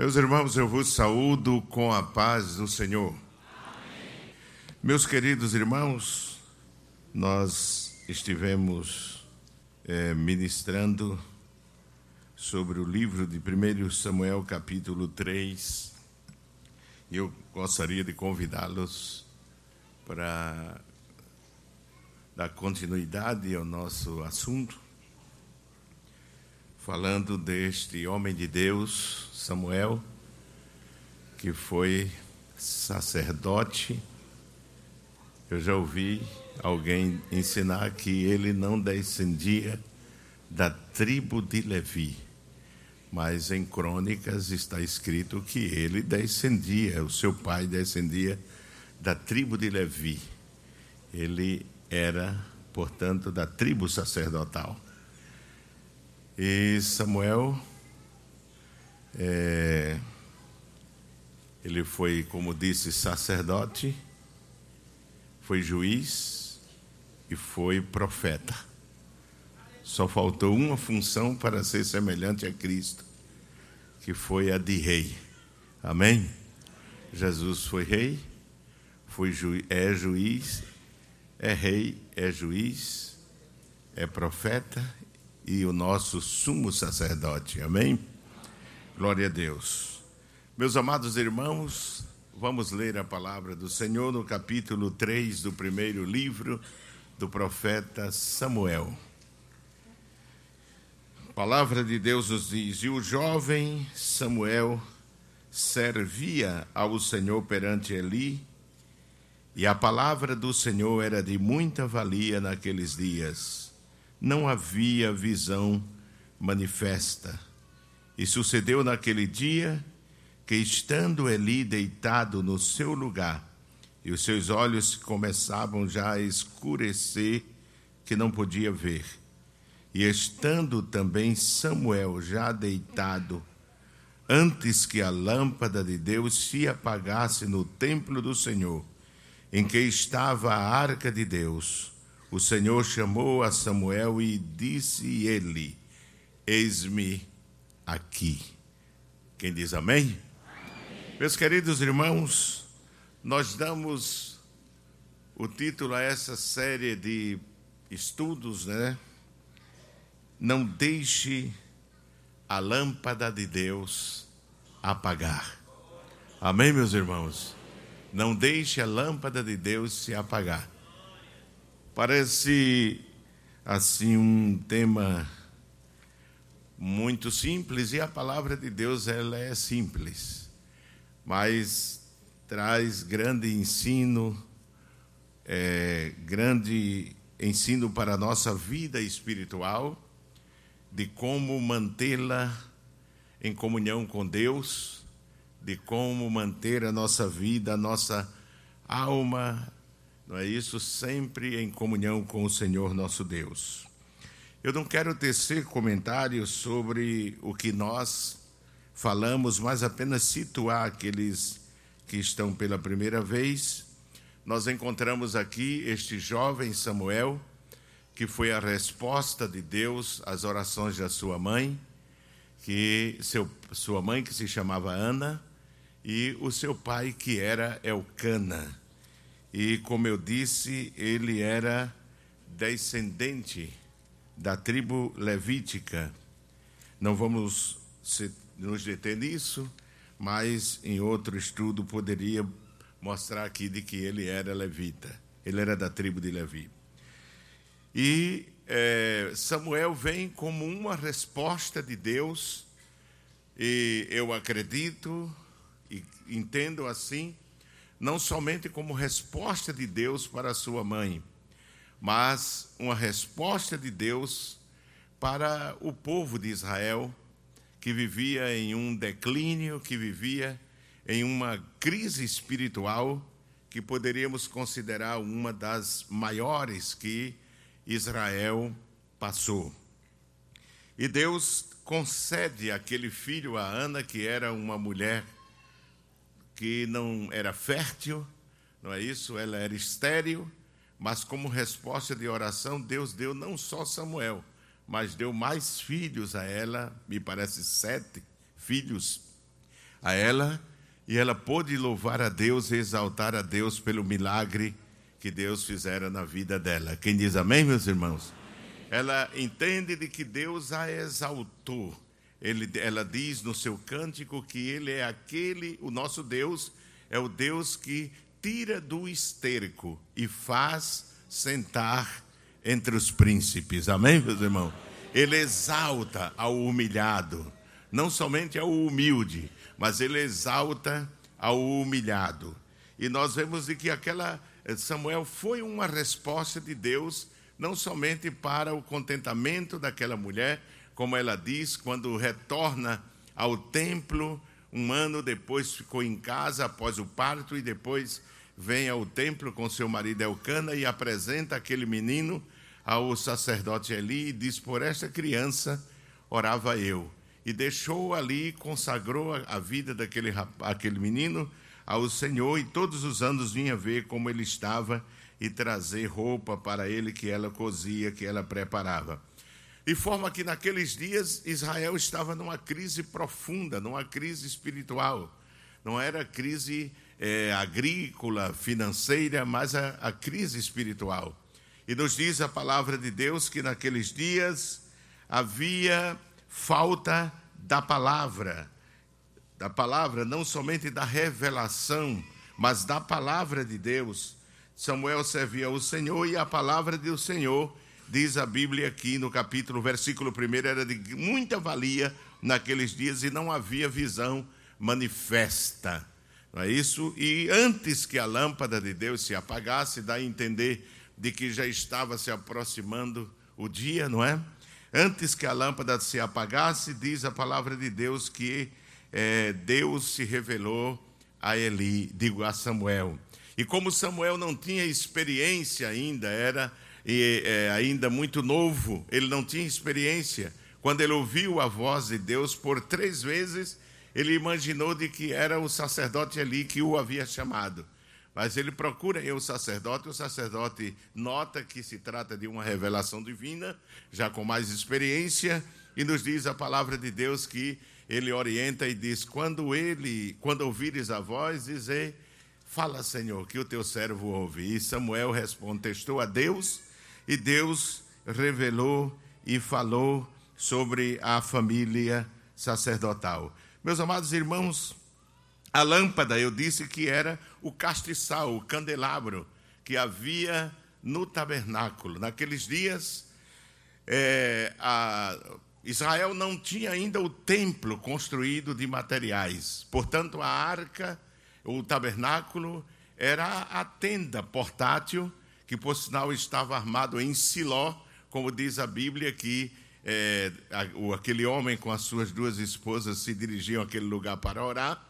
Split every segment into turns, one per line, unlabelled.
Meus irmãos, eu vos saúdo com a paz do Senhor. Amém. Meus queridos irmãos, nós estivemos é, ministrando sobre o livro de 1 Samuel, capítulo 3, e eu gostaria de convidá-los para dar continuidade ao nosso assunto, falando deste homem de Deus, Samuel, que foi sacerdote. Eu já ouvi alguém ensinar que ele não descendia da tribo de Levi, mas em Crônicas está escrito que ele descendia, o seu pai descendia da tribo de Levi. Ele era, portanto, da tribo sacerdotal. E Samuel é, ele foi, como disse, sacerdote, foi juiz e foi profeta. Só faltou uma função para ser semelhante a Cristo, que foi a de rei. Amém? Jesus foi rei, foi ju é juiz, é rei, é juiz, é profeta e o nosso sumo sacerdote. Amém? Glória a Deus. Meus amados irmãos, vamos ler a palavra do Senhor no capítulo 3 do primeiro livro do profeta Samuel. A palavra de Deus nos diz: E o jovem Samuel servia ao Senhor perante Eli, e a palavra do Senhor era de muita valia naqueles dias. Não havia visão manifesta. E sucedeu naquele dia que, estando Eli deitado no seu lugar, e os seus olhos começavam já a escurecer, que não podia ver, e estando também Samuel já deitado, antes que a lâmpada de Deus se apagasse no templo do Senhor, em que estava a arca de Deus, o Senhor chamou a Samuel e disse ele: Eis-me aqui. Quem diz amém? amém? Meus queridos irmãos, nós damos o título a essa série de estudos, né? Não deixe a lâmpada de Deus apagar. Amém, meus irmãos? Não deixe a lâmpada de Deus se apagar. Parece assim um tema muito simples e a palavra de Deus ela é simples, mas traz grande ensino, é, grande ensino para a nossa vida espiritual, de como mantê-la em comunhão com Deus, de como manter a nossa vida, a nossa alma, não é isso? Sempre em comunhão com o Senhor nosso Deus. Eu não quero tecer comentários sobre o que nós falamos, mas apenas situar aqueles que estão pela primeira vez. Nós encontramos aqui este jovem Samuel, que foi a resposta de Deus às orações da sua mãe, que seu, sua mãe que se chamava Ana, e o seu pai que era Elcana. E como eu disse, ele era descendente da tribo levítica. Não vamos nos deter nisso, mas em outro estudo poderia mostrar aqui de que ele era levita. Ele era da tribo de Levi. E é, Samuel vem como uma resposta de Deus, e eu acredito e entendo assim, não somente como resposta de Deus para a sua mãe, mas uma resposta de Deus para o povo de Israel, que vivia em um declínio, que vivia em uma crise espiritual que poderíamos considerar uma das maiores que Israel passou. E Deus concede aquele filho a Ana, que era uma mulher que não era fértil, não é isso? Ela era estéril, mas como resposta de oração, Deus deu não só Samuel, mas deu mais filhos a ela, me parece sete filhos. a ela e ela pôde louvar a Deus e exaltar a Deus pelo milagre que Deus fizera na vida dela. Quem diz amém, meus irmãos? Ela entende de que Deus a exaltou. Ele, ela diz no seu cântico que ele é aquele, o nosso Deus é o Deus que tira do esterco e faz sentar entre os príncipes. Amém, meus irmãos? Ele exalta ao humilhado, não somente ao humilde, mas ele exalta ao humilhado. E nós vemos de que aquela eh, Samuel foi uma resposta de Deus, não somente para o contentamento daquela mulher, como ela diz, quando retorna ao templo, um ano depois ficou em casa após o parto e depois vem ao templo com seu marido Elcana e apresenta aquele menino ao sacerdote Eli e diz: Por esta criança orava eu. E deixou ali, consagrou a vida daquele aquele menino ao Senhor, e todos os anos vinha ver como ele estava e trazer roupa para ele que ela cozia, que ela preparava. De forma que naqueles dias Israel estava numa crise profunda, numa crise espiritual. Não era crise é, agrícola, financeira, mas a, a crise espiritual. E nos diz a palavra de Deus que naqueles dias havia falta da palavra, da palavra, não somente da revelação, mas da palavra de Deus. Samuel servia ao Senhor e a palavra do Senhor, diz a Bíblia aqui no capítulo, versículo 1, era de muita valia naqueles dias e não havia visão manifesta. Não é isso? E antes que a lâmpada de Deus se apagasse, dá a entender de que já estava se aproximando o dia, não é? Antes que a lâmpada se apagasse, diz a palavra de Deus que é, Deus se revelou a Eli, digo a Samuel. E como Samuel não tinha experiência ainda, era e, é, ainda muito novo, ele não tinha experiência. Quando ele ouviu a voz de Deus por três vezes, ele imaginou de que era o sacerdote Eli que o havia chamado. Mas ele procura o sacerdote, o sacerdote nota que se trata de uma revelação divina, já com mais experiência, e nos diz a palavra de Deus que ele orienta e diz: quando ele, quando ouvires a voz, dizer, fala, Senhor, que o teu servo ouve. E Samuel responde, testou a Deus, e Deus revelou e falou sobre a família sacerdotal. Meus amados irmãos, a lâmpada, eu disse que era o castiçal, o candelabro que havia no tabernáculo. Naqueles dias, é, Israel não tinha ainda o templo construído de materiais. Portanto, a arca, o tabernáculo, era a tenda portátil, que por sinal estava armado em Siló, como diz a Bíblia, que é, aquele homem com as suas duas esposas se dirigiam àquele lugar para orar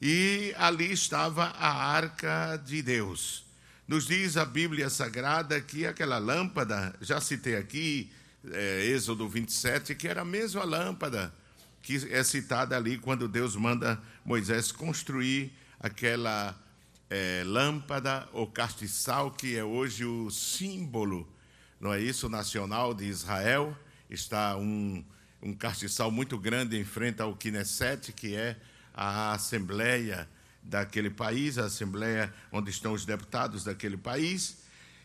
e ali estava a arca de Deus. Nos diz a Bíblia Sagrada que aquela lâmpada, já citei aqui, é, Êxodo 27, que era a mesma lâmpada que é citada ali quando Deus manda Moisés construir aquela é, lâmpada ou castiçal, que é hoje o símbolo, não é isso, nacional de Israel. Está um, um castiçal muito grande em frente ao Knesset, que é a assembleia daquele país, a assembleia onde estão os deputados daquele país.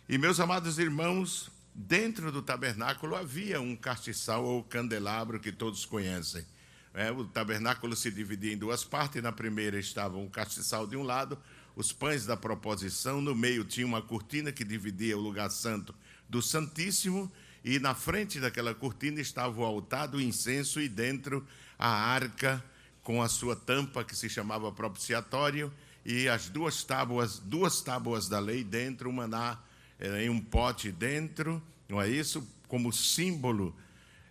E, meus amados irmãos, dentro do tabernáculo havia um castiçal ou candelabro que todos conhecem. É, o tabernáculo se dividia em duas partes. Na primeira estava um castiçal de um lado, os pães da proposição. No meio tinha uma cortina que dividia o lugar santo do Santíssimo. E na frente daquela cortina estava o altar do incenso e dentro a arca com a sua tampa que se chamava propiciatório e as duas tábuas, duas tábuas da lei dentro, uma na, eh, em um pote dentro, não é isso? Como símbolo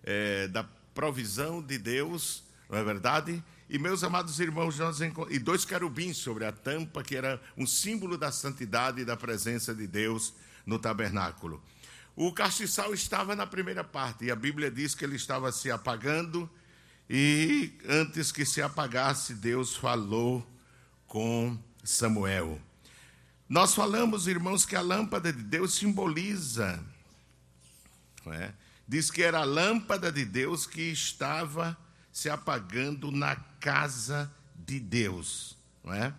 é, da provisão de Deus, não é verdade? E meus amados irmãos, nós e dois querubins sobre a tampa, que era um símbolo da santidade e da presença de Deus no tabernáculo. O castiçal estava na primeira parte, e a Bíblia diz que ele estava se apagando e antes que se apagasse, Deus falou com Samuel. Nós falamos, irmãos, que a lâmpada de Deus simboliza, é? diz que era a lâmpada de Deus que estava se apagando na casa de Deus, não é?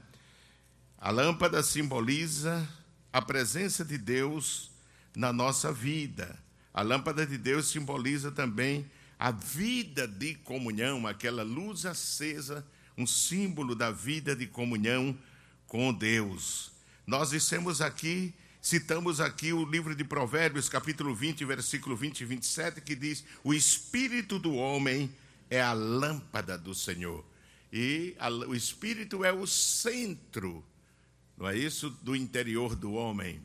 A lâmpada simboliza a presença de Deus na nossa vida. A lâmpada de Deus simboliza também a vida de comunhão, aquela luz acesa, um símbolo da vida de comunhão com Deus. Nós dissemos aqui, citamos aqui o livro de Provérbios, capítulo 20, versículo 20 e 27, que diz: O espírito do homem é a lâmpada do Senhor. E a, o espírito é o centro, não é isso? Do interior do homem.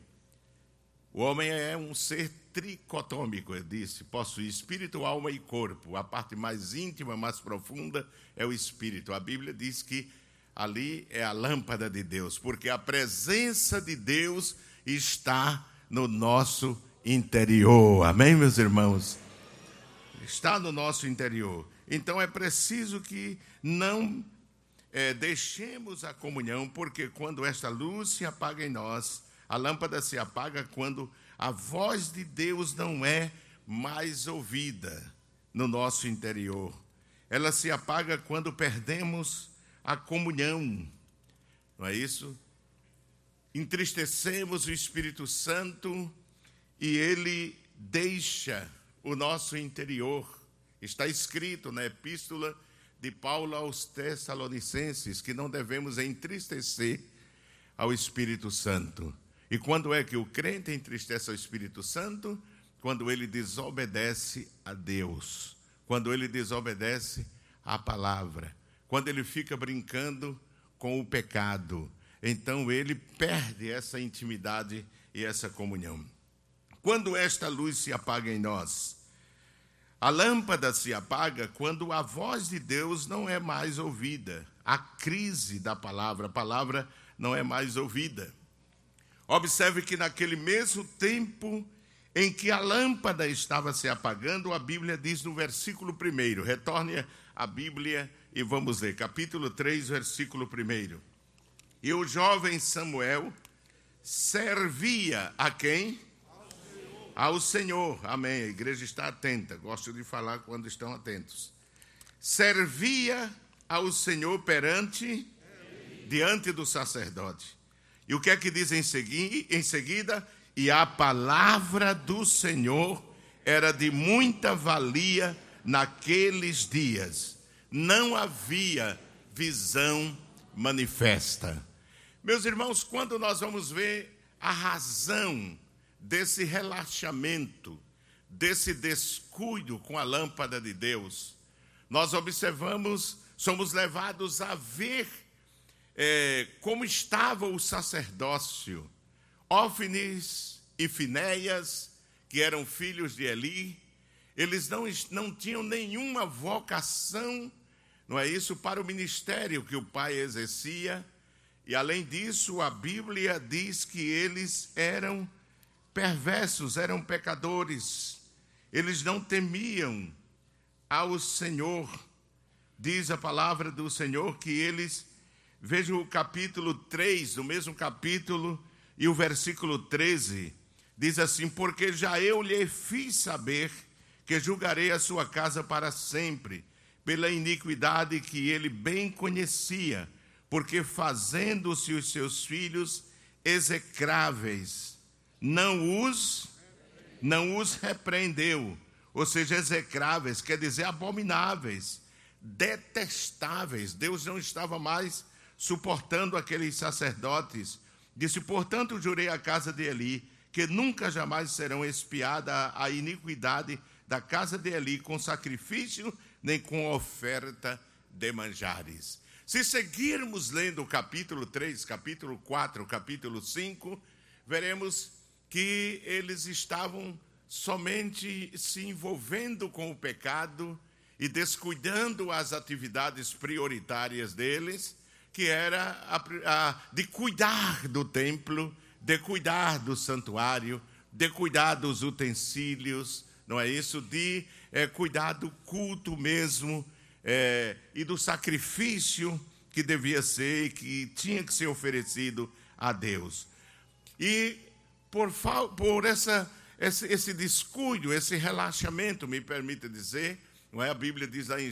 O homem é um ser tricotômico, eu disse, possui espírito, alma e corpo. A parte mais íntima, mais profunda é o espírito. A Bíblia diz que ali é a lâmpada de Deus, porque a presença de Deus está no nosso interior. Amém, meus irmãos? Está no nosso interior. Então é preciso que não é, deixemos a comunhão, porque quando esta luz se apaga em nós, a lâmpada se apaga quando a voz de Deus não é mais ouvida no nosso interior. Ela se apaga quando perdemos a comunhão. Não é isso? Entristecemos o Espírito Santo e ele deixa o nosso interior. Está escrito na epístola de Paulo aos Tessalonicenses que não devemos entristecer ao Espírito Santo. E quando é que o crente entristece ao Espírito Santo? Quando ele desobedece a Deus, quando ele desobedece à palavra, quando ele fica brincando com o pecado. Então ele perde essa intimidade e essa comunhão. Quando esta luz se apaga em nós, a lâmpada se apaga quando a voz de Deus não é mais ouvida. A crise da palavra, a palavra não é mais ouvida. Observe que naquele mesmo tempo em que a lâmpada estava se apagando, a Bíblia diz no versículo 1, retorne a Bíblia e vamos ler, capítulo 3, versículo 1. E o jovem Samuel servia a quem? Ao Senhor. Amém. A igreja está atenta. Gosto de falar quando estão atentos. Servia ao Senhor perante, diante do sacerdote. E o que é que diz em, segui, em seguida? E a palavra do Senhor era de muita valia naqueles dias. Não havia visão manifesta. Meus irmãos, quando nós vamos ver a razão desse relaxamento, desse descuido com a lâmpada de Deus, nós observamos, somos levados a ver é, como estava o sacerdócio. Ófines e Finéias, que eram filhos de Eli, eles não, não tinham nenhuma vocação, não é isso, para o ministério que o pai exercia. E além disso, a Bíblia diz que eles eram perversos, eram pecadores. Eles não temiam ao Senhor. Diz a palavra do Senhor que eles Veja o capítulo 3, do mesmo capítulo, e o versículo 13. Diz assim: Porque já eu lhe fiz saber que julgarei a sua casa para sempre, pela iniquidade que ele bem conhecia, porque fazendo-se os seus filhos execráveis, não os não os repreendeu, ou seja, execráveis quer dizer abomináveis, detestáveis. Deus não estava mais suportando aqueles sacerdotes, disse: Portanto, jurei à casa de Eli que nunca jamais serão espiada a iniquidade da casa de Eli com sacrifício nem com oferta de manjares. Se seguirmos lendo o capítulo 3, capítulo 4, capítulo 5, veremos que eles estavam somente se envolvendo com o pecado e descuidando as atividades prioritárias deles que era a, a, de cuidar do templo, de cuidar do santuário, de cuidar dos utensílios, não é isso? De é, cuidar do culto mesmo é, e do sacrifício que devia ser e que tinha que ser oferecido a Deus. E por, por essa, esse, esse descuido, esse relaxamento, me permita dizer, Não é? A Bíblia diz lá em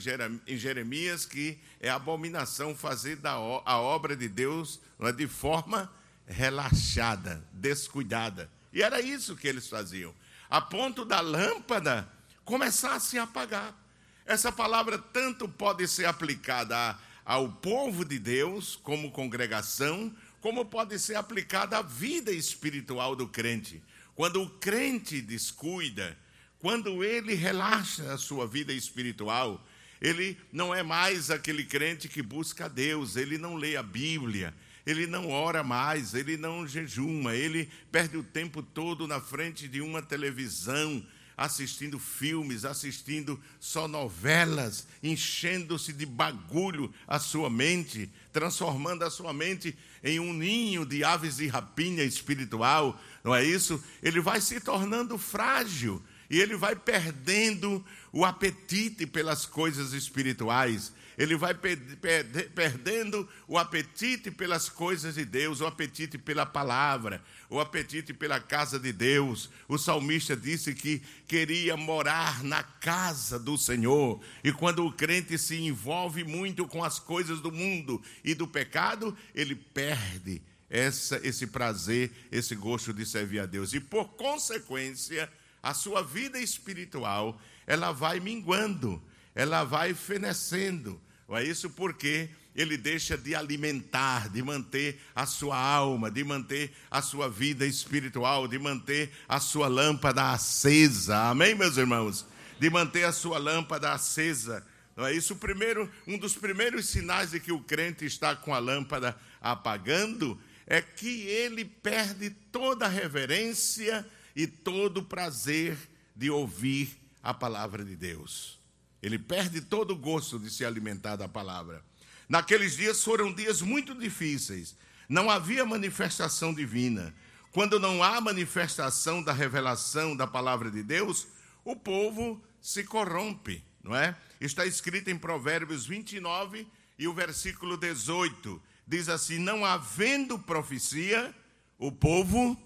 Jeremias que é abominação fazer da, a obra de Deus é, de forma relaxada, descuidada. E era isso que eles faziam, a ponto da lâmpada começar a se apagar. Essa palavra tanto pode ser aplicada ao povo de Deus, como congregação, como pode ser aplicada à vida espiritual do crente. Quando o crente descuida, quando ele relaxa a sua vida espiritual, ele não é mais aquele crente que busca a Deus, ele não lê a Bíblia, ele não ora mais, ele não jejuma, ele perde o tempo todo na frente de uma televisão, assistindo filmes, assistindo só novelas, enchendo-se de bagulho a sua mente, transformando a sua mente em um ninho de aves de rapina espiritual, não é isso? Ele vai se tornando frágil e ele vai perdendo o apetite pelas coisas espirituais ele vai perdendo o apetite pelas coisas de Deus, o apetite pela palavra, o apetite pela casa de Deus. O salmista disse que queria morar na casa do Senhor. E quando o crente se envolve muito com as coisas do mundo e do pecado, ele perde essa, esse prazer, esse gosto de servir a Deus. E por consequência, a sua vida espiritual, ela vai minguando, ela vai fenecendo é isso porque ele deixa de alimentar, de manter a sua alma, de manter a sua vida espiritual, de manter a sua lâmpada acesa. Amém, meus irmãos? De manter a sua lâmpada acesa. Não é isso? Primeiro, um dos primeiros sinais de que o crente está com a lâmpada apagando é que ele perde toda a reverência e todo o prazer de ouvir a palavra de Deus. Ele perde todo o gosto de se alimentar da palavra. Naqueles dias foram dias muito difíceis. Não havia manifestação divina. Quando não há manifestação da revelação da palavra de Deus, o povo se corrompe, não é? Está escrito em Provérbios 29 e o versículo 18 diz assim: não havendo profecia, o povo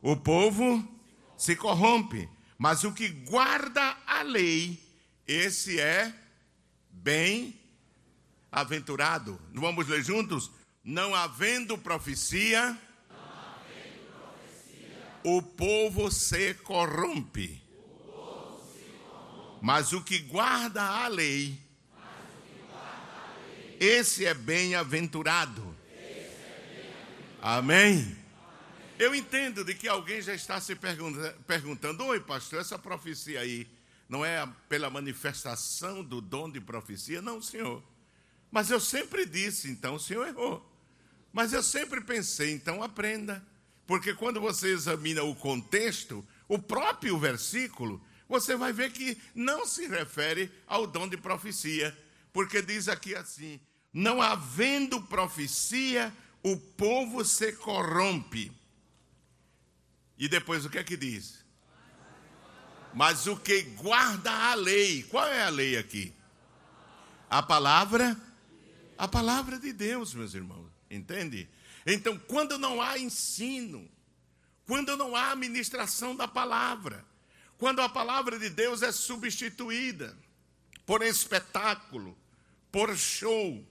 o povo se corrompe, mas o que guarda a lei esse é bem-aventurado. Vamos ler juntos? Não havendo profecia, Não havendo profecia o, povo se corrompe. o povo se corrompe. Mas o que guarda a lei, esse é bem-aventurado. Bem Amém? Eu entendo de que alguém já está se perguntando: Oi, pastor, essa profecia aí não é pela manifestação do dom de profecia, não, Senhor. Mas eu sempre disse, então o Senhor errou. Mas eu sempre pensei, então aprenda. Porque quando você examina o contexto, o próprio versículo, você vai ver que não se refere ao dom de profecia. Porque diz aqui assim: não havendo profecia, o povo se corrompe. E depois o que é que diz? Mas o que guarda a lei, qual é a lei aqui? A palavra, a palavra de Deus, meus irmãos, entende? Então, quando não há ensino, quando não há ministração da palavra, quando a palavra de Deus é substituída por espetáculo, por show,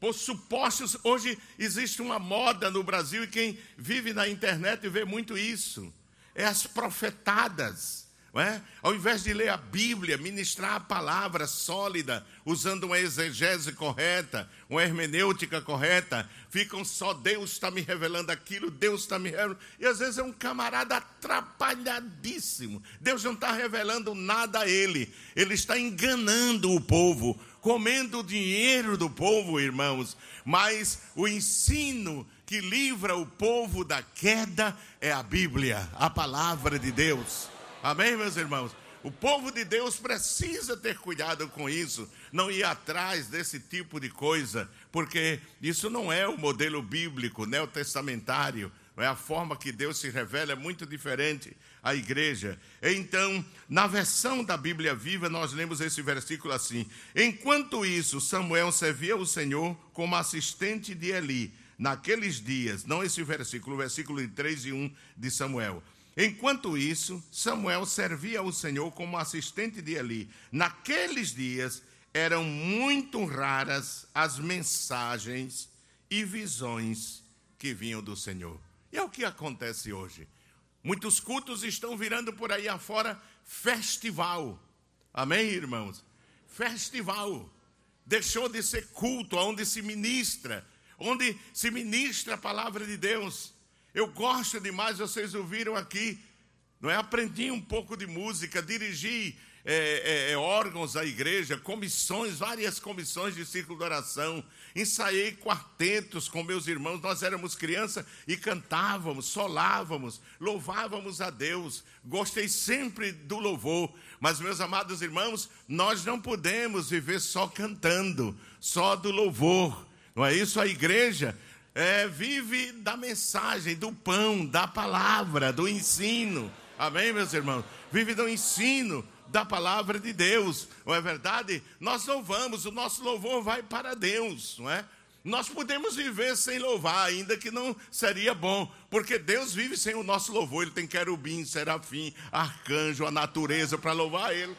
por supostos. Hoje existe uma moda no Brasil e quem vive na internet vê muito isso é as profetadas. É? Ao invés de ler a Bíblia, ministrar a palavra sólida, usando uma exegese correta, uma hermenêutica correta, ficam só Deus está me revelando aquilo, Deus está me revelando. E às vezes é um camarada atrapalhadíssimo. Deus não está revelando nada a ele, ele está enganando o povo, comendo o dinheiro do povo, irmãos. Mas o ensino que livra o povo da queda é a Bíblia, a palavra de Deus. Amém, meus irmãos? O povo de Deus precisa ter cuidado com isso, não ir atrás desse tipo de coisa, porque isso não é o modelo bíblico, neotestamentário, não é a forma que Deus se revela é muito diferente à igreja. Então, na versão da Bíblia Viva, nós lemos esse versículo assim: Enquanto isso, Samuel servia o Senhor como assistente de Eli naqueles dias, não esse versículo, o versículo 3 e 1 de Samuel. Enquanto isso, Samuel servia ao Senhor como assistente de Eli. Naqueles dias eram muito raras as mensagens e visões que vinham do Senhor. E é o que acontece hoje. Muitos cultos estão virando por aí afora festival. Amém, irmãos? Festival. Deixou de ser culto, onde se ministra, onde se ministra a palavra de Deus. Eu gosto demais, vocês ouviram aqui, não é? Aprendi um pouco de música, dirigi é, é, é, órgãos da igreja, comissões, várias comissões de círculo de oração. Ensaiei quartetos com meus irmãos. Nós éramos crianças e cantávamos, solávamos, louvávamos a Deus. Gostei sempre do louvor. Mas, meus amados irmãos, nós não podemos viver só cantando, só do louvor. Não é isso? A igreja é, vive da mensagem, do pão, da palavra, do ensino. Amém, meus irmãos? Vive do ensino da palavra de Deus, não é verdade? Nós louvamos, o nosso louvor vai para Deus, não é? Nós podemos viver sem louvar, ainda que não seria bom, porque Deus vive sem o nosso louvor. Ele tem querubim, serafim, arcanjo, a natureza para louvar Ele.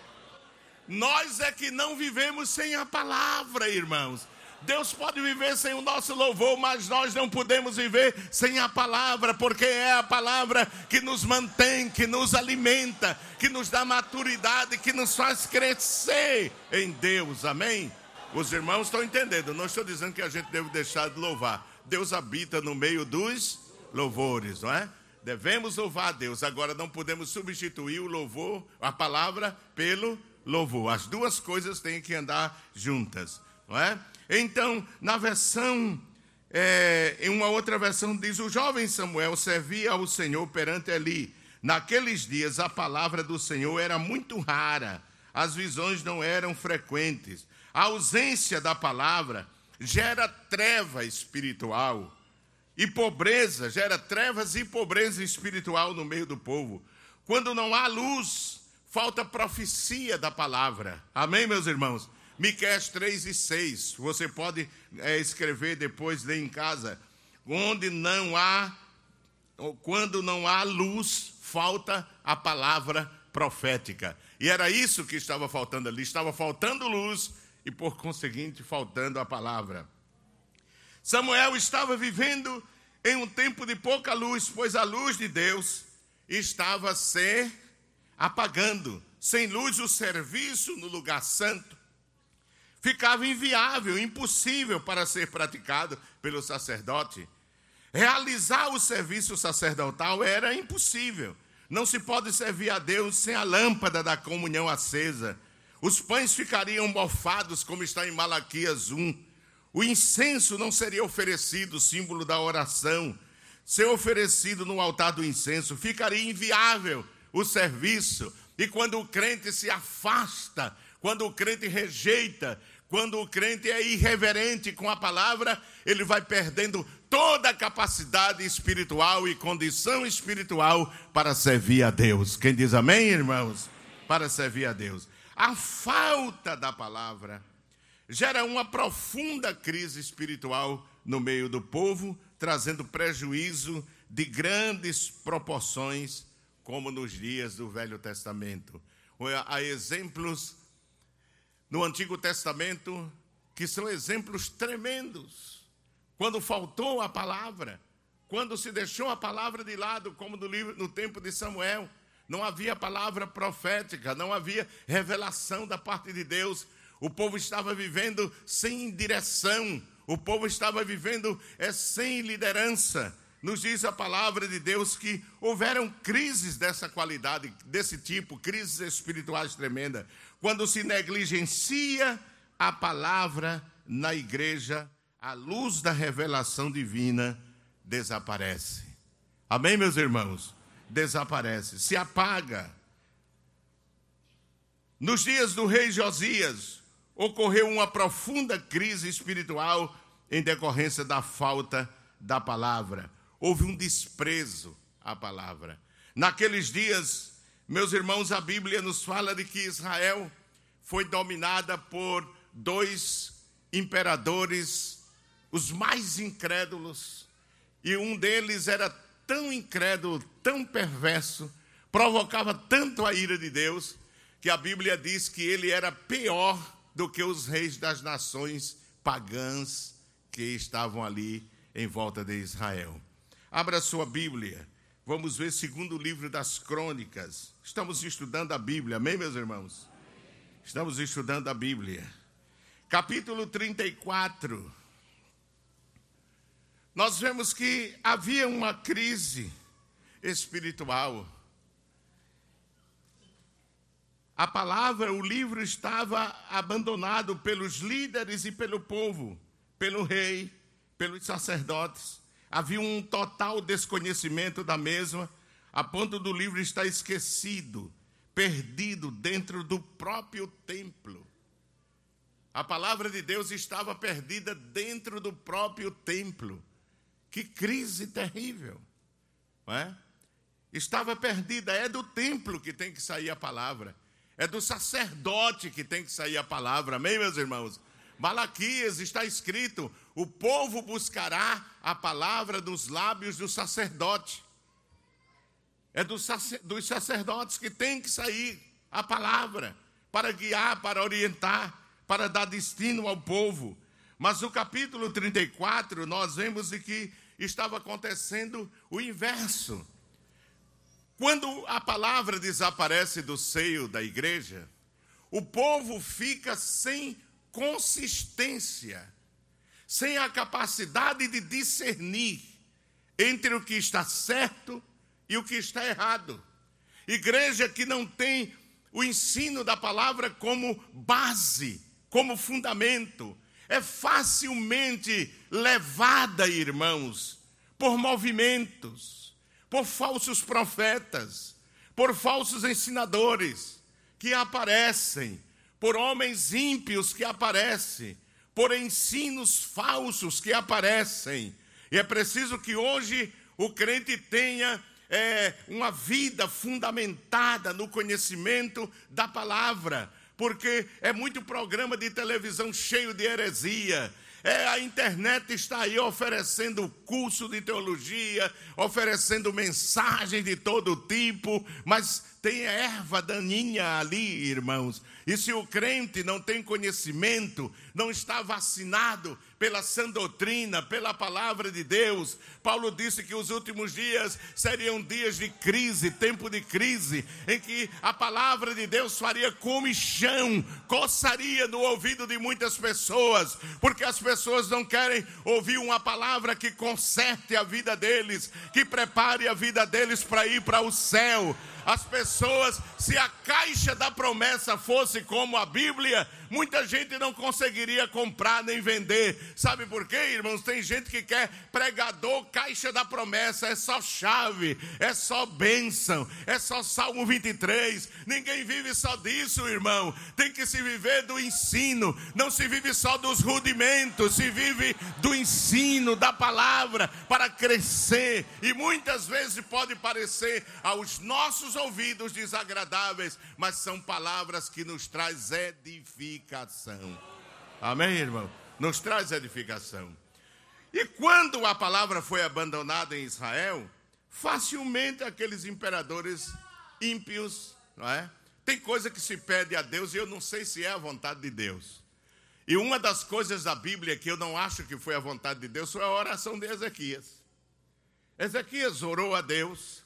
Nós é que não vivemos sem a palavra, irmãos. Deus pode viver sem o nosso louvor, mas nós não podemos viver sem a palavra, porque é a palavra que nos mantém, que nos alimenta, que nos dá maturidade, que nos faz crescer em Deus. Amém? Os irmãos estão entendendo, não estou dizendo que a gente deve deixar de louvar. Deus habita no meio dos louvores, não é? Devemos louvar a Deus. Agora não podemos substituir o louvor, a palavra, pelo louvor. As duas coisas têm que andar juntas, não é? Então, na versão, é, em uma outra versão, diz: O jovem Samuel servia ao Senhor perante Eli. Naqueles dias, a palavra do Senhor era muito rara, as visões não eram frequentes. A ausência da palavra gera treva espiritual. E pobreza, gera trevas e pobreza espiritual no meio do povo. Quando não há luz, falta profecia da palavra. Amém, meus irmãos? Miqués 3 e 6. Você pode é, escrever depois, ler em casa. Onde não há, quando não há luz, falta a palavra profética. E era isso que estava faltando ali. Estava faltando luz e, por conseguinte, faltando a palavra. Samuel estava vivendo em um tempo de pouca luz, pois a luz de Deus estava se apagando. Sem luz, o serviço no lugar santo ficava inviável, impossível para ser praticado pelo sacerdote. Realizar o serviço sacerdotal era impossível. Não se pode servir a Deus sem a lâmpada da comunhão acesa. Os pães ficariam mofados, como está em Malaquias 1. O incenso não seria oferecido, símbolo da oração. Ser oferecido no altar do incenso ficaria inviável o serviço. E quando o crente se afasta, quando o crente rejeita, quando o crente é irreverente com a palavra, ele vai perdendo toda a capacidade espiritual e condição espiritual para servir a Deus. Quem diz amém, irmãos? Para servir a Deus. A falta da palavra gera uma profunda crise espiritual no meio do povo, trazendo prejuízo de grandes proporções, como nos dias do Velho Testamento. Há exemplos no Antigo Testamento que são exemplos tremendos. Quando faltou a palavra, quando se deixou a palavra de lado, como no, livro, no tempo de Samuel, não havia palavra profética, não havia revelação da parte de Deus. O povo estava vivendo sem direção, o povo estava vivendo é, sem liderança. Nos diz a palavra de Deus que houveram crises dessa qualidade, desse tipo, crises espirituais tremendas. Quando se negligencia a palavra na igreja, a luz da revelação divina desaparece. Amém, meus irmãos? Desaparece, se apaga. Nos dias do rei Josias, ocorreu uma profunda crise espiritual em decorrência da falta da palavra. Houve um desprezo à palavra. Naqueles dias, meus irmãos, a Bíblia nos fala de que Israel foi dominada por dois imperadores, os mais incrédulos, e um deles era tão incrédulo, tão perverso, provocava tanto a ira de Deus, que a Bíblia diz que ele era pior do que os reis das nações pagãs que estavam ali em volta de Israel. Abra sua Bíblia. Vamos ver segundo livro das Crônicas. Estamos estudando a Bíblia, amém, meus irmãos? Estamos estudando a Bíblia. Capítulo 34. Nós vemos que havia uma crise espiritual. A palavra, o livro estava abandonado pelos líderes e pelo povo, pelo rei, pelos sacerdotes. Havia um total desconhecimento da mesma, a ponto do livro estar esquecido, perdido dentro do próprio templo. A palavra de Deus estava perdida dentro do próprio templo. Que crise terrível, não é? Estava perdida, é do templo que tem que sair a palavra. É do sacerdote que tem que sair a palavra, amém, meus irmãos? Malaquias está escrito: o povo buscará a palavra dos lábios do sacerdote. É dos sacerdotes que tem que sair a palavra para guiar, para orientar, para dar destino ao povo. Mas no capítulo 34, nós vemos que estava acontecendo o inverso. Quando a palavra desaparece do seio da igreja, o povo fica sem consistência, sem a capacidade de discernir entre o que está certo e o que está errado. Igreja que não tem o ensino da palavra como base, como fundamento, é facilmente levada, irmãos, por movimentos por falsos profetas, por falsos ensinadores que aparecem, por homens ímpios que aparecem, por ensinos falsos que aparecem. E é preciso que hoje o crente tenha é, uma vida fundamentada no conhecimento da palavra, porque é muito programa de televisão cheio de heresia, é, a internet está aí oferecendo curso de teologia, oferecendo mensagens de todo tipo, mas tem erva daninha ali, irmãos. E se o crente não tem conhecimento, não está vacinado pela sã doutrina, pela palavra de Deus, Paulo disse que os últimos dias seriam dias de crise, tempo de crise, em que a palavra de Deus faria comichão, coçaria no ouvido de muitas pessoas, porque as pessoas não querem ouvir uma palavra que conserte a vida deles, que prepare a vida deles para ir para o céu as pessoas, se a caixa da promessa fosse como a Bíblia, muita gente não conseguiria comprar nem vender. Sabe por quê, irmãos? Tem gente que quer pregador, caixa da promessa, é só chave, é só bênção, é só Salmo 23. Ninguém vive só disso, irmão. Tem que se viver do ensino, não se vive só dos rudimentos, se vive do ensino, da palavra, para crescer. E muitas vezes pode parecer aos nossos ouvidos desagradáveis, mas são palavras que nos traz edificação. Amém, irmão? Nos traz edificação. E quando a palavra foi abandonada em Israel, facilmente aqueles imperadores ímpios, não é? Tem coisa que se pede a Deus e eu não sei se é a vontade de Deus. E uma das coisas da Bíblia que eu não acho que foi a vontade de Deus foi a oração de Ezequias. Ezequias orou a Deus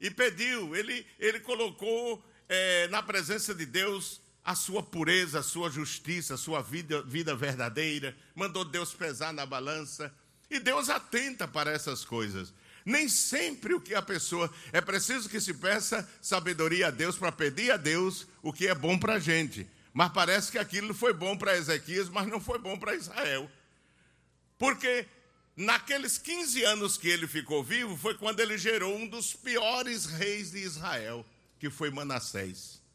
e pediu, ele, ele colocou é, na presença de Deus a sua pureza, a sua justiça, a sua vida, vida verdadeira, mandou Deus pesar na balança, e Deus atenta para essas coisas. Nem sempre o que a pessoa. É preciso que se peça sabedoria a Deus para pedir a Deus o que é bom para a gente. Mas parece que aquilo foi bom para Ezequias, mas não foi bom para Israel. Porque naqueles 15 anos que ele ficou vivo, foi quando ele gerou um dos piores reis de Israel, que foi Manassés.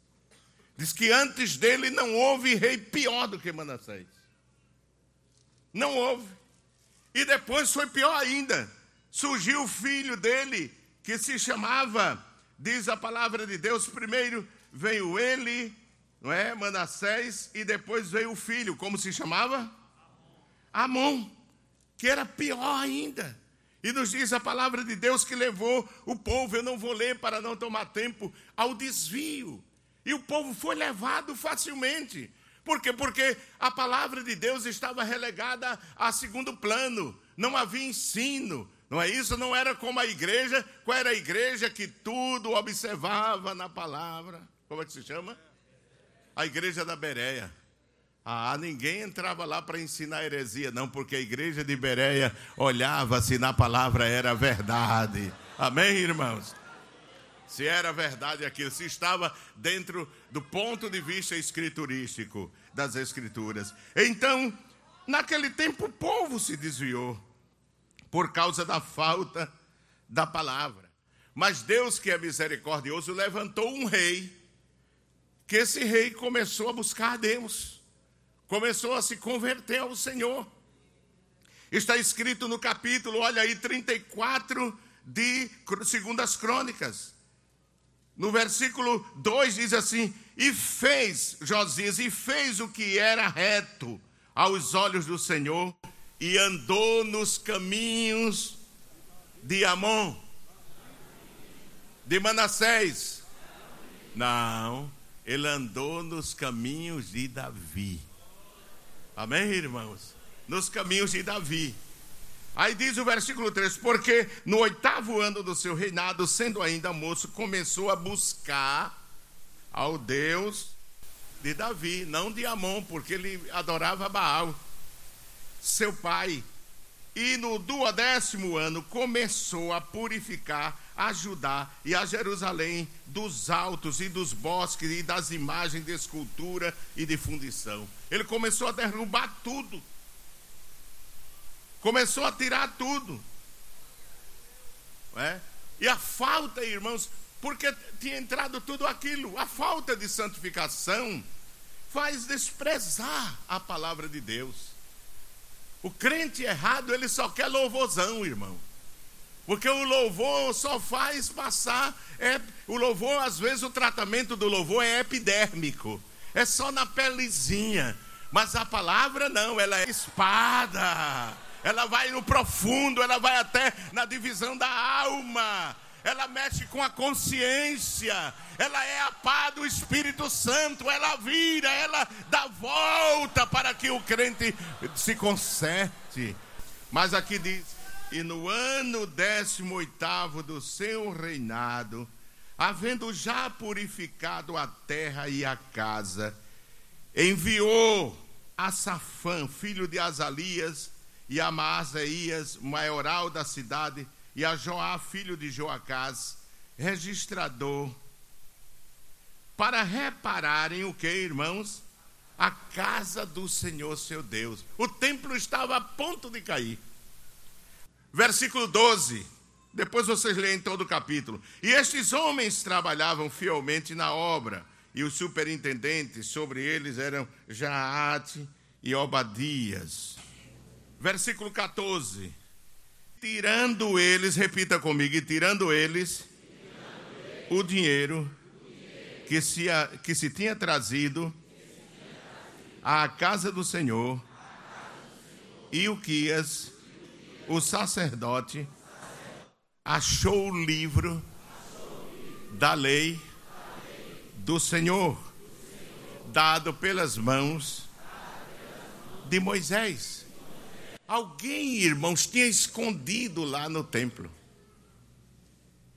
Diz que antes dele não houve rei pior do que Manassés. Não houve. E depois foi pior ainda. Surgiu o filho dele, que se chamava, diz a palavra de Deus, primeiro veio ele, não é? Manassés, e depois veio o filho, como se chamava? Amon. Que era pior ainda. E nos diz a palavra de Deus que levou o povo, eu não vou ler para não tomar tempo, ao desvio. E o povo foi levado facilmente. Por quê? Porque a palavra de Deus estava relegada a segundo plano, não havia ensino, não é isso? Não era como a igreja, qual era a igreja que tudo observava na palavra? Como é que se chama? A igreja da Bereia. Ah, ninguém entrava lá para ensinar heresia, não, porque a igreja de Bereia olhava se na palavra era verdade. Amém, irmãos? Se era verdade aquilo, se estava dentro do ponto de vista escriturístico das Escrituras. Então, naquele tempo, o povo se desviou por causa da falta da palavra. Mas Deus, que é misericordioso, levantou um rei, que esse rei começou a buscar a Deus começou a se converter ao Senhor. Está escrito no capítulo, olha aí, 34 de Segundas Crônicas. No versículo 2 diz assim: E fez Josias, e fez o que era reto aos olhos do Senhor, e andou nos caminhos de Amon, de Manassés. Não, ele andou nos caminhos de Davi. Amém, irmãos? Nos caminhos de Davi. Aí diz o versículo 3: Porque no oitavo ano do seu reinado, sendo ainda moço, começou a buscar ao Deus de Davi, não de Amon, porque ele adorava Baal, seu pai. E no duodécimo ano começou a purificar a Judá e a Jerusalém dos altos e dos bosques e das imagens de escultura e de fundição. Ele começou a derrubar tudo. Começou a tirar tudo. É? E a falta, irmãos, porque tinha entrado tudo aquilo, a falta de santificação faz desprezar a palavra de Deus. O crente errado, ele só quer louvorzão, irmão. Porque o louvor só faz passar. É, o louvor, às vezes, o tratamento do louvor é epidérmico. É só na pelezinha. Mas a palavra não, ela é espada. Ela vai no profundo, ela vai até na divisão da alma. Ela mexe com a consciência, ela é a paz do Espírito Santo, ela vira, ela dá volta para que o crente se conserte. Mas aqui diz: e no ano décimo oitavo do seu reinado, havendo já purificado a terra e a casa, enviou a Safã, filho de Azalias, e a Maasaías, maioral da cidade, e a Joá, filho de Joacás, registrador, para repararem o que, irmãos? A casa do Senhor seu Deus. O templo estava a ponto de cair. Versículo 12. Depois vocês leem todo o capítulo. E estes homens trabalhavam fielmente na obra, e os superintendentes sobre eles eram Jaate e Obadias. Versículo 14 tirando eles, repita comigo, e tirando eles, o dinheiro que se, que se tinha trazido à casa do Senhor, e o Quias, o sacerdote, achou o livro da lei do Senhor, dado pelas mãos de Moisés. Alguém, irmãos, tinha escondido lá no templo.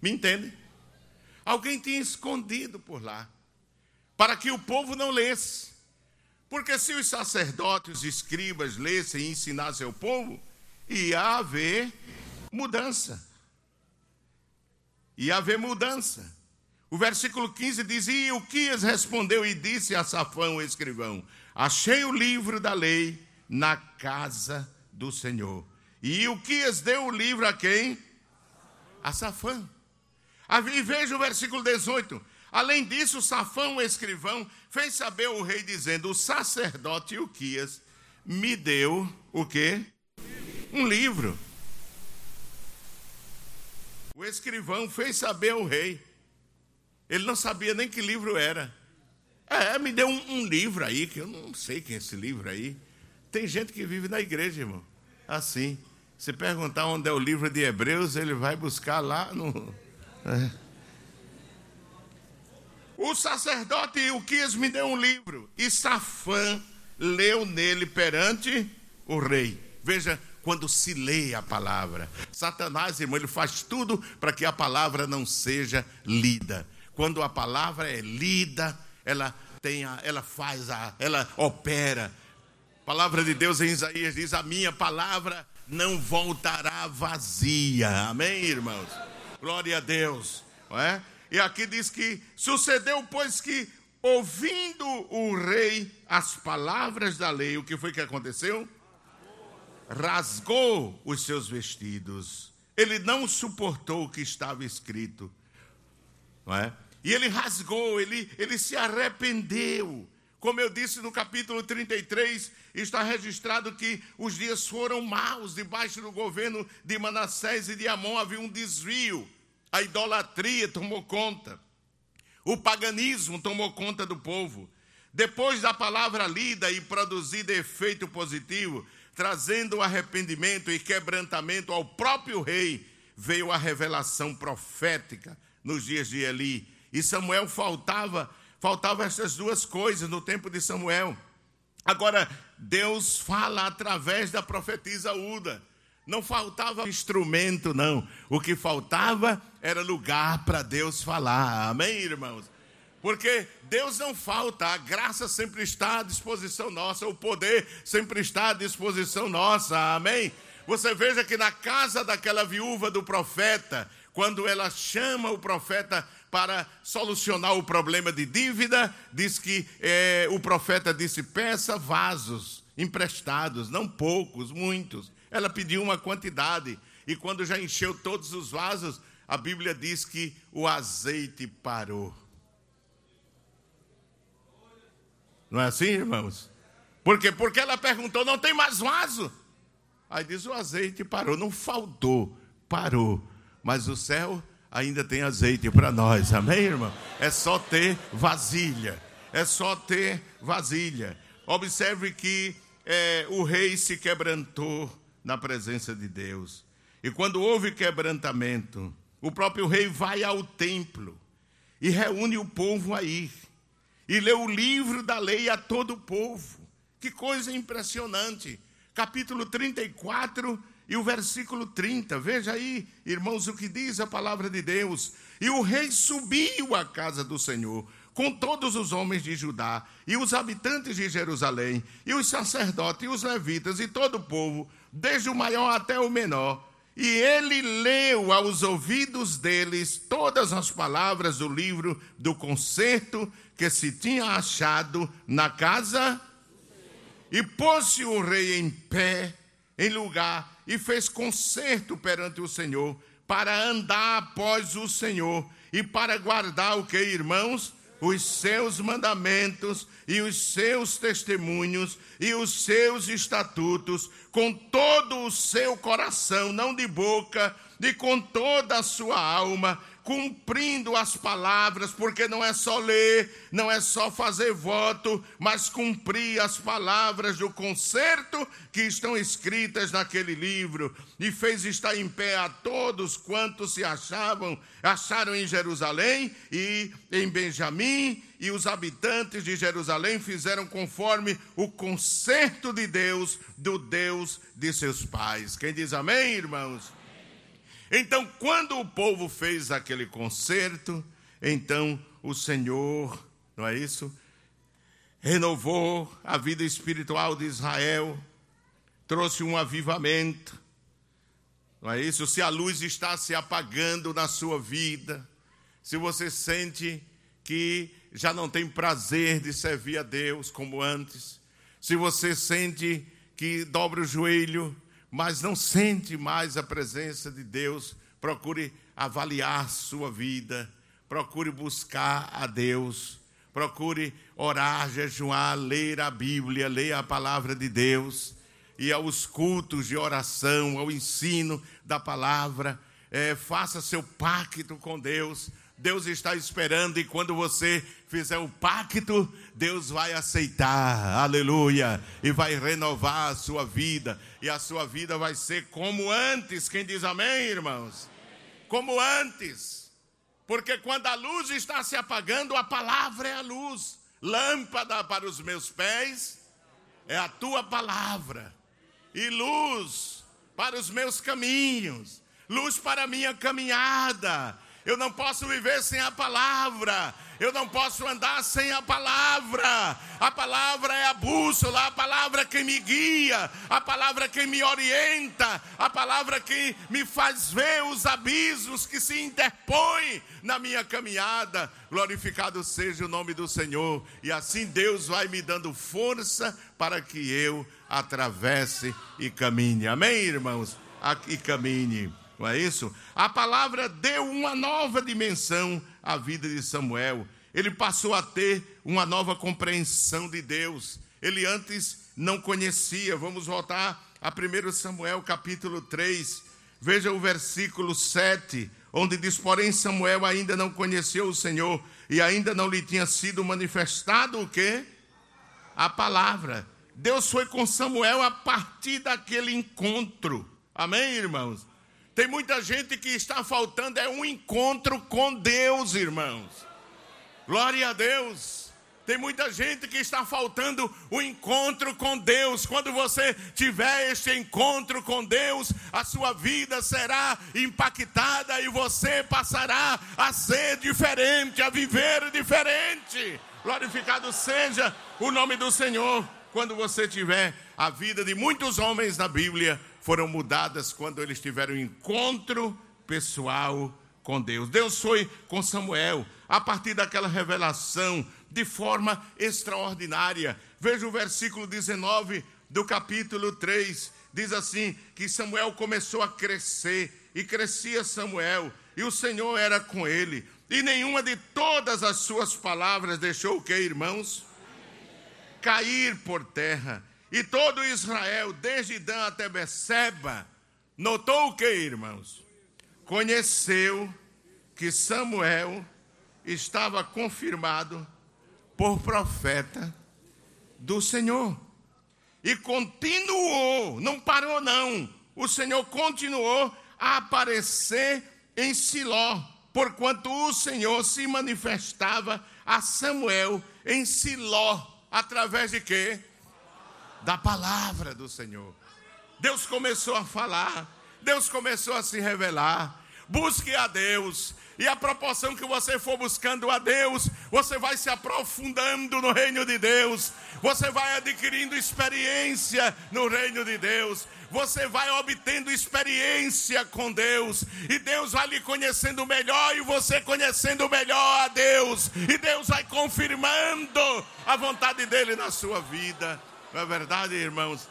Me entende? Alguém tinha escondido por lá, para que o povo não lesse. Porque se os sacerdotes, os escribas lessem e ensinassem ao povo, ia haver mudança. Ia haver mudança. O versículo 15 diz: E o Quias respondeu e disse a Safão, o escrivão: Achei o livro da lei na casa do Senhor. E o Quias deu o livro a quem? A Safã. E veja o versículo 18. Além disso, Safão, o escrivão, fez saber o rei, dizendo: O sacerdote Uquias me deu o quê? Um livro. O escrivão fez saber ao rei. Ele não sabia nem que livro era. É, me deu um, um livro aí, que eu não sei quem é esse livro aí. Tem gente que vive na igreja, irmão, assim. Se perguntar onde é o livro de Hebreus, ele vai buscar lá no. É. O sacerdote Ilquias me deu um livro e Safã leu nele perante o rei. Veja, quando se lê a palavra. Satanás, irmão, ele faz tudo para que a palavra não seja lida. Quando a palavra é lida, ela tem a, ela faz a, ela opera. A palavra de Deus em Isaías diz: "A minha palavra não voltará vazia". Amém, irmãos. Glória a Deus, é? E aqui diz que sucedeu pois que ouvindo o rei as palavras da lei, o que foi que aconteceu? Rasgou os seus vestidos. Ele não suportou o que estava escrito, não é? E ele rasgou, ele, ele se arrependeu. Como eu disse no capítulo 33, está registrado que os dias foram maus debaixo do governo de Manassés e de Amon, havia um desvio. A idolatria tomou conta. O paganismo tomou conta do povo. Depois da palavra lida e produzida efeito positivo, trazendo arrependimento e quebrantamento ao próprio rei, veio a revelação profética nos dias de Eli e Samuel faltava, faltava essas duas coisas no tempo de Samuel. Agora, Deus fala através da profetisa Uda. Não faltava instrumento, não. O que faltava era lugar para Deus falar. Amém, irmãos? Porque Deus não falta, a graça sempre está à disposição nossa, o poder sempre está à disposição nossa. Amém? Você veja que na casa daquela viúva do profeta, quando ela chama o profeta para solucionar o problema de dívida, diz que é, o profeta disse: peça vasos emprestados, não poucos, muitos. Ela pediu uma quantidade, e quando já encheu todos os vasos, a Bíblia diz que o azeite parou. Não é assim, irmãos? Por quê? Porque ela perguntou: não tem mais vaso? Aí diz: o azeite parou, não faltou, parou. Mas o céu ainda tem azeite para nós, amém, irmão? É só ter vasilha, é só ter vasilha. Observe que é, o rei se quebrantou na presença de Deus. E quando houve quebrantamento, o próprio rei vai ao templo e reúne o povo aí. E lê o livro da lei a todo o povo. Que coisa impressionante. Capítulo 34 e o versículo 30, veja aí, irmãos, o que diz a palavra de Deus. E o rei subiu à casa do Senhor com todos os homens de Judá e os habitantes de Jerusalém, e os sacerdotes e os levitas e todo o povo, desde o maior até o menor. E ele leu aos ouvidos deles todas as palavras do livro do concerto que se tinha achado na casa. E pôs-se o rei em pé, em lugar e fez concerto perante o Senhor para andar após o Senhor e para guardar o que, irmãos? Os seus mandamentos e os seus testemunhos e os seus estatutos com todo o seu coração, não de boca, e com toda a sua alma, cumprindo as palavras, porque não é só ler, não é só fazer voto, mas cumprir as palavras do concerto que estão escritas naquele livro. E fez estar em pé a todos quantos se achavam, acharam em Jerusalém e em Benjamim, e os habitantes de Jerusalém fizeram conforme o concerto de Deus, do Deus de seus pais. Quem diz amém, irmãos? Então, quando o povo fez aquele concerto, então o Senhor, não é isso? Renovou a vida espiritual de Israel, trouxe um avivamento, não é isso? Se a luz está se apagando na sua vida, se você sente que já não tem prazer de servir a Deus como antes, se você sente que dobra o joelho mas não sente mais a presença de Deus, procure avaliar sua vida, procure buscar a Deus, procure orar, jejuar, ler a Bíblia, ler a palavra de Deus, e aos cultos de oração, ao ensino da palavra, é, faça seu pacto com Deus, Deus está esperando e quando você fizer o pacto, Deus vai aceitar, aleluia, e vai renovar a sua vida, e a sua vida vai ser como antes. Quem diz amém, irmãos? Como antes, porque quando a luz está se apagando, a palavra é a luz, lâmpada para os meus pés é a tua palavra, e luz para os meus caminhos, luz para a minha caminhada eu não posso viver sem a palavra. Eu não posso andar sem a palavra. A palavra é a bússola, a palavra é quem me guia, a palavra é quem me orienta, a palavra é que me faz ver os abismos que se interpõem na minha caminhada. Glorificado seja o nome do Senhor. E assim Deus vai me dando força para que eu atravesse e caminhe. Amém, irmãos? E caminhe não é isso? A palavra deu uma nova dimensão à vida de Samuel. Ele passou a ter uma nova compreensão de Deus. Ele antes não conhecia. Vamos voltar a 1 Samuel capítulo 3. Veja o versículo 7, onde diz: Porém, Samuel ainda não conheceu o Senhor e ainda não lhe tinha sido manifestado o quê? A palavra. Deus foi com Samuel a partir daquele encontro. Amém, irmãos? Tem muita gente que está faltando é um encontro com Deus, irmãos. Glória a Deus. Tem muita gente que está faltando o um encontro com Deus. Quando você tiver este encontro com Deus, a sua vida será impactada e você passará a ser diferente, a viver diferente. Glorificado seja o nome do Senhor. Quando você tiver a vida de muitos homens na Bíblia, foram mudadas quando eles tiveram encontro pessoal com Deus. Deus foi com Samuel a partir daquela revelação de forma extraordinária. Veja o versículo 19 do capítulo 3. Diz assim: que Samuel começou a crescer, e crescia Samuel, e o Senhor era com ele, e nenhuma de todas as suas palavras deixou o que, irmãos? Cair por terra. E todo Israel, desde Dan até Beceba, notou o que, irmãos? Conheceu que Samuel estava confirmado por profeta do Senhor. E continuou, não parou não. O Senhor continuou a aparecer em Siló, porquanto o Senhor se manifestava a Samuel em Siló, através de quê? Da palavra do Senhor. Deus começou a falar, Deus começou a se revelar. Busque a Deus, e a proporção que você for buscando a Deus, você vai se aprofundando no reino de Deus, você vai adquirindo experiência no reino de Deus, você vai obtendo experiência com Deus, e Deus vai lhe conhecendo melhor, e você conhecendo melhor a Deus, e Deus vai confirmando a vontade dEle na sua vida. Não é verdade, irmãos?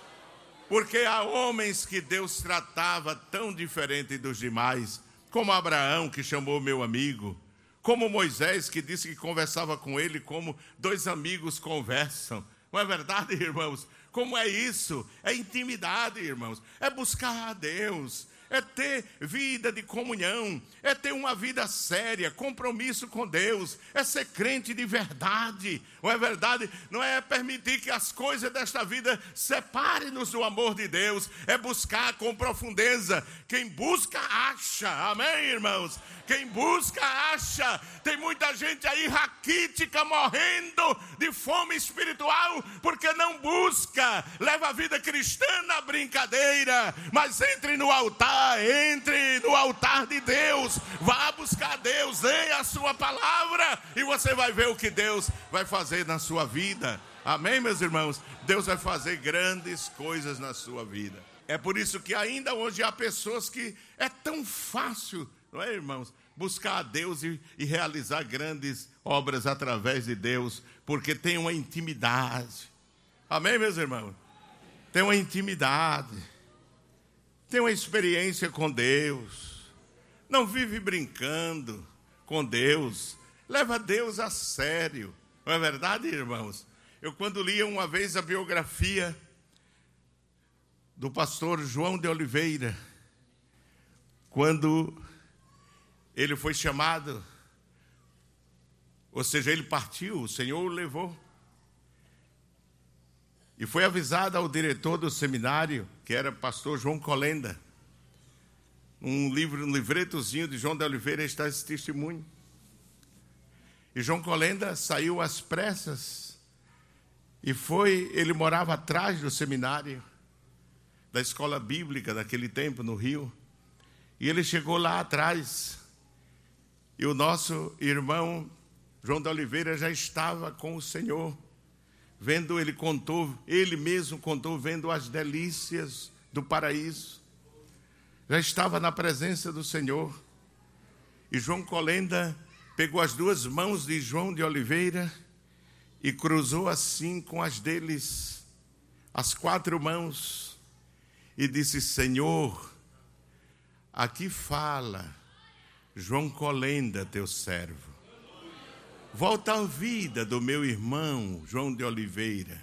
Porque há homens que Deus tratava tão diferente dos demais, como Abraão, que chamou meu amigo, como Moisés, que disse que conversava com ele como dois amigos conversam. Não é verdade, irmãos? Como é isso? É intimidade, irmãos. É buscar a Deus é ter vida de comunhão, é ter uma vida séria, compromisso com Deus, é ser crente de verdade. Não é verdade? Não é permitir que as coisas desta vida separem-nos do amor de Deus, é buscar com profundeza. Quem busca, acha. Amém, irmãos? Quem busca, acha. Tem muita gente aí raquítica, morrendo de fome espiritual, porque não busca. Leva a vida cristã na brincadeira, mas entre no altar, entre no altar de Deus. Vá buscar Deus, leia a sua palavra e você vai ver o que Deus vai fazer na sua vida. Amém, meus irmãos? Deus vai fazer grandes coisas na sua vida. É por isso que ainda hoje há pessoas que é tão fácil não é, irmãos? Buscar a Deus e, e realizar grandes obras através de Deus, porque tem uma intimidade. Amém, meus irmãos? Tem uma intimidade, tem uma experiência com Deus, não vive brincando com Deus, leva Deus a sério, não é verdade, irmãos? Eu, quando lia uma vez a biografia do pastor João de Oliveira, quando ele foi chamado Ou seja, ele partiu, o Senhor o levou. E foi avisado ao diretor do seminário, que era pastor João Colenda. Um livro, um livretozinho de João de Oliveira está esse testemunho. E João Colenda saiu às pressas e foi, ele morava atrás do seminário, da escola bíblica daquele tempo no Rio. E ele chegou lá atrás. E o nosso irmão João de Oliveira já estava com o Senhor, vendo, ele contou, ele mesmo contou, vendo as delícias do paraíso. Já estava na presença do Senhor. E João Colenda pegou as duas mãos de João de Oliveira e cruzou assim com as deles, as quatro mãos, e disse: Senhor, aqui fala João Colenda, teu servo Volta à vida do meu irmão João de Oliveira,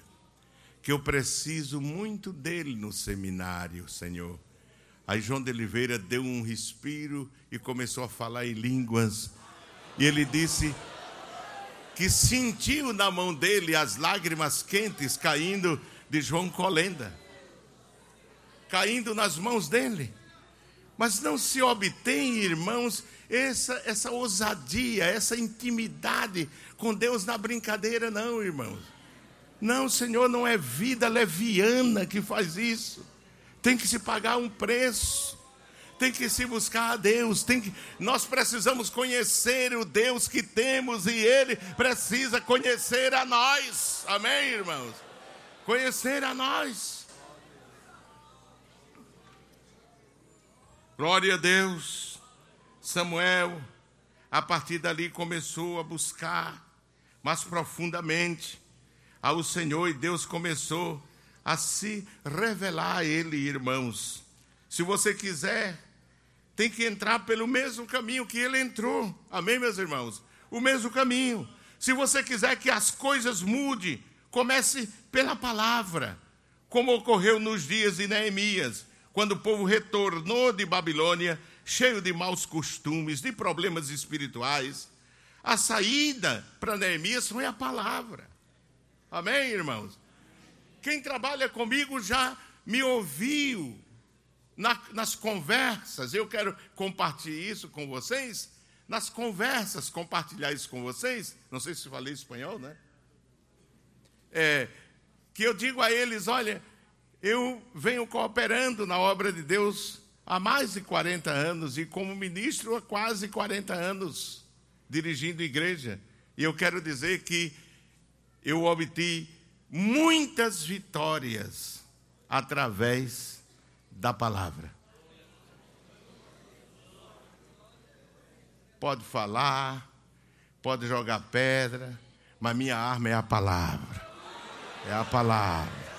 que eu preciso muito dele no seminário, Senhor. Aí João de Oliveira deu um respiro e começou a falar em línguas. E ele disse que sentiu na mão dele as lágrimas quentes caindo de João Colenda, caindo nas mãos dele. Mas não se obtém, irmãos, essa, essa ousadia, essa intimidade com Deus na brincadeira, não, irmãos. Não, Senhor, não é vida leviana que faz isso. Tem que se pagar um preço. Tem que se buscar a Deus. Tem que, nós precisamos conhecer o Deus que temos e Ele precisa conhecer a nós. Amém, irmãos? Conhecer a nós. Glória a Deus. Samuel, a partir dali, começou a buscar mais profundamente ao Senhor e Deus começou a se revelar a ele, irmãos. Se você quiser, tem que entrar pelo mesmo caminho que ele entrou. Amém, meus irmãos? O mesmo caminho. Se você quiser que as coisas mudem, comece pela palavra, como ocorreu nos dias de Neemias, quando o povo retornou de Babilônia cheio de maus costumes, de problemas espirituais. A saída para Neemias foi a palavra. Amém, irmãos? Quem trabalha comigo já me ouviu na, nas conversas. Eu quero compartilhar isso com vocês. Nas conversas, compartilhar isso com vocês. Não sei se falei espanhol, né? É, que eu digo a eles: olha, eu venho cooperando na obra de Deus há mais de 40 anos e como ministro há quase 40 anos dirigindo igreja. E eu quero dizer que eu obtive muitas vitórias através da palavra. Pode falar, pode jogar pedra, mas minha arma é a palavra. É a palavra.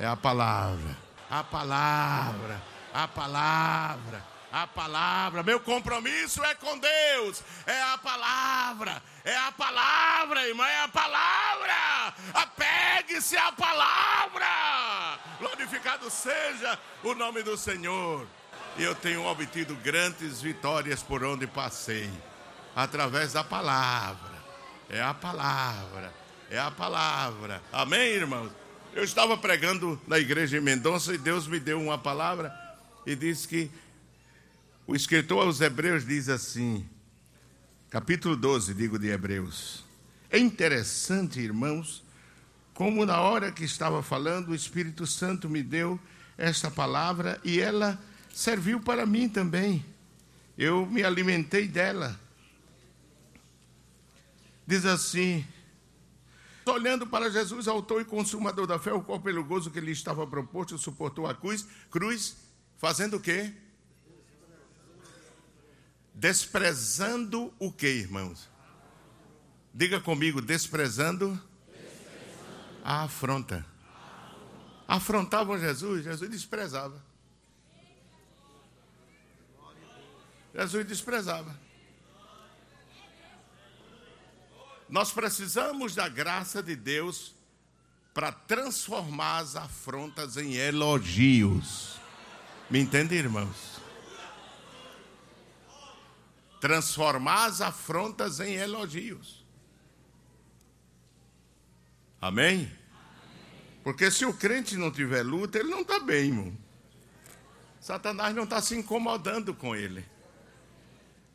É a palavra. A palavra a palavra, a palavra. Meu compromisso é com Deus, é a palavra, é a palavra, irmã, é a palavra. Apegue-se à palavra. Glorificado seja o nome do Senhor. E eu tenho obtido grandes vitórias por onde passei, através da palavra. É a palavra, é a palavra. Amém, irmãos? Eu estava pregando na igreja em Mendonça e Deus me deu uma palavra e diz que o escritor aos Hebreus diz assim, capítulo 12, digo de Hebreus. É interessante, irmãos, como na hora que estava falando, o Espírito Santo me deu esta palavra e ela serviu para mim também. Eu me alimentei dela. Diz assim: olhando para Jesus, autor e consumador da fé, o qual, pelo gozo que lhe estava proposto, suportou a cruz, cruz Fazendo o quê? Desprezando o quê, irmãos? Diga comigo, desprezando, desprezando. a afronta. Afrontavam Jesus, Jesus desprezava. Jesus desprezava. Nós precisamos da graça de Deus para transformar as afrontas em elogios. Me entende, irmãos? Transformar as afrontas em elogios. Amém? Porque se o crente não tiver luta, ele não está bem, irmão. Satanás não está se incomodando com ele.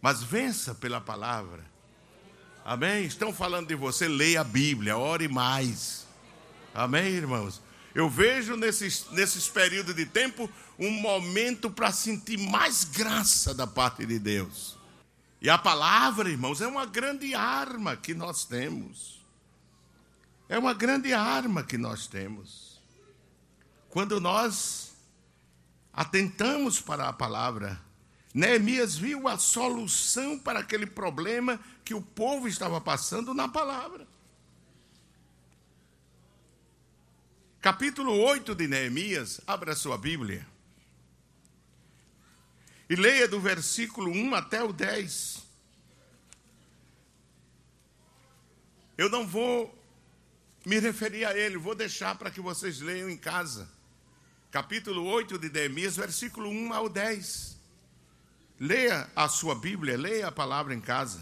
Mas vença pela palavra. Amém? Estão falando de você, leia a Bíblia, ore mais. Amém, irmãos? Eu vejo nesses, nesses períodos de tempo um momento para sentir mais graça da parte de Deus. E a palavra, irmãos, é uma grande arma que nós temos. É uma grande arma que nós temos. Quando nós atentamos para a palavra, Neemias viu a solução para aquele problema que o povo estava passando na palavra. Capítulo 8 de Neemias, abra sua Bíblia. E leia do versículo 1 até o 10. Eu não vou me referir a ele, vou deixar para que vocês leiam em casa. Capítulo 8 de Neemias, versículo 1 ao 10. Leia a sua Bíblia, leia a palavra em casa.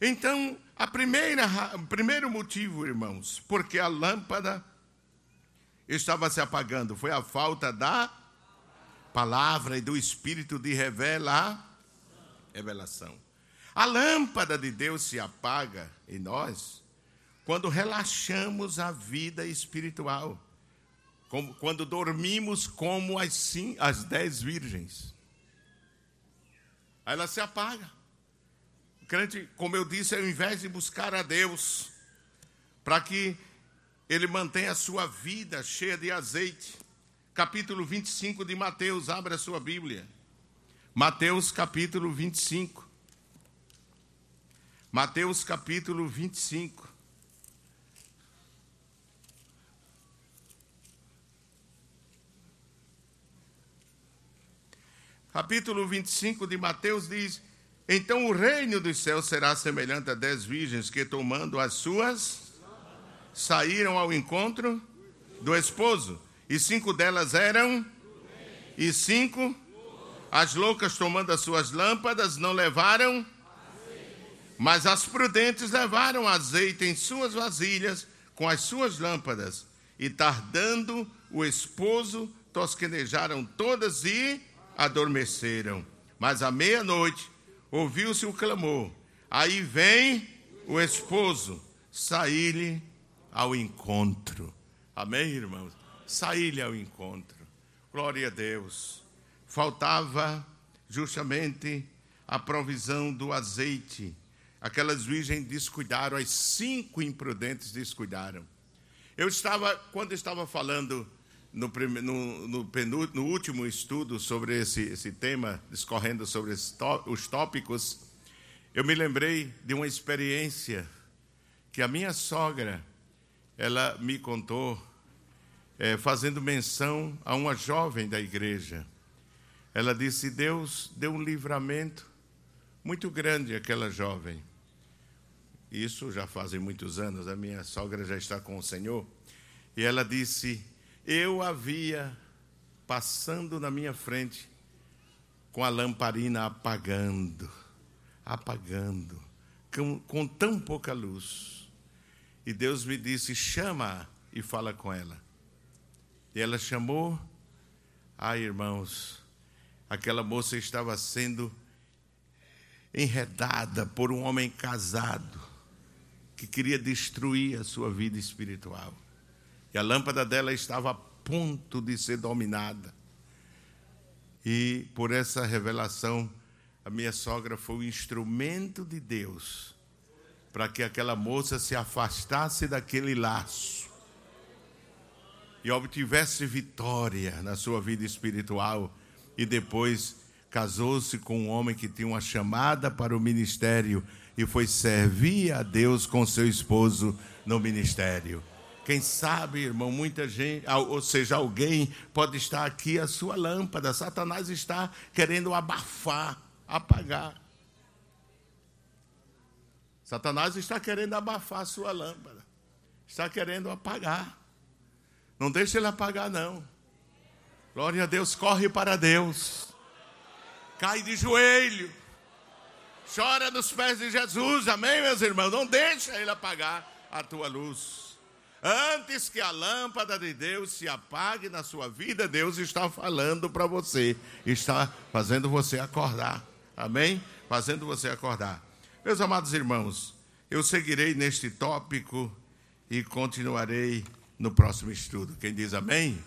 Então, a primeira, o primeiro motivo, irmãos, porque a lâmpada estava se apagando, foi a falta da palavra e do espírito de revela, revelação. A lâmpada de Deus se apaga em nós quando relaxamos a vida espiritual, como, quando dormimos como as, sim, as dez virgens. Aí ela se apaga. O crente, como eu disse, ao invés de buscar a Deus, para que ele mantenha a sua vida cheia de azeite, capítulo 25 de Mateus, abra a sua Bíblia. Mateus capítulo 25. Mateus capítulo 25. Capítulo 25 de Mateus diz: Então o reino dos céus será semelhante a dez virgens que, tomando as suas, saíram ao encontro do esposo. E cinco delas eram, e cinco, as loucas tomando as suas lâmpadas, não levaram, mas as prudentes levaram azeite em suas vasilhas com as suas lâmpadas, e tardando o esposo, tosquenejaram todas e adormeceram. Mas à meia-noite ouviu-se o clamor. Aí vem o esposo sair-lhe ao encontro. Amém, irmãos? sair-lhe ao encontro. Glória a Deus. Faltava justamente a provisão do azeite. Aquelas virgens descuidaram, as cinco imprudentes descuidaram. Eu estava, quando estava falando no, no, no, no último estudo sobre esse, esse tema, discorrendo sobre os tópicos, eu me lembrei de uma experiência que a minha sogra, ela me contou é, fazendo menção a uma jovem da igreja. Ela disse: Deus deu um livramento muito grande àquela jovem. Isso já fazem muitos anos, a minha sogra já está com o Senhor. E ela disse: Eu havia passando na minha frente com a lamparina apagando, apagando, com, com tão pouca luz. E Deus me disse: chama e fala com ela. E ela chamou. Ai, irmãos, aquela moça estava sendo enredada por um homem casado que queria destruir a sua vida espiritual. E a lâmpada dela estava a ponto de ser dominada. E por essa revelação, a minha sogra foi o instrumento de Deus para que aquela moça se afastasse daquele laço e obtivesse vitória na sua vida espiritual e depois casou-se com um homem que tinha uma chamada para o ministério e foi servir a Deus com seu esposo no ministério. Quem sabe, irmão, muita gente, ou seja, alguém pode estar aqui a sua lâmpada. Satanás está querendo abafar, apagar. Satanás está querendo abafar a sua lâmpada. Está querendo apagar. Não deixe ele apagar, não. Glória a Deus, corre para Deus. Cai de joelho. Chora nos pés de Jesus. Amém, meus irmãos? Não deixa ele apagar a tua luz. Antes que a lâmpada de Deus se apague na sua vida, Deus está falando para você, está fazendo você acordar. Amém? Fazendo você acordar. Meus amados irmãos, eu seguirei neste tópico e continuarei no próximo estudo. Quem diz amém?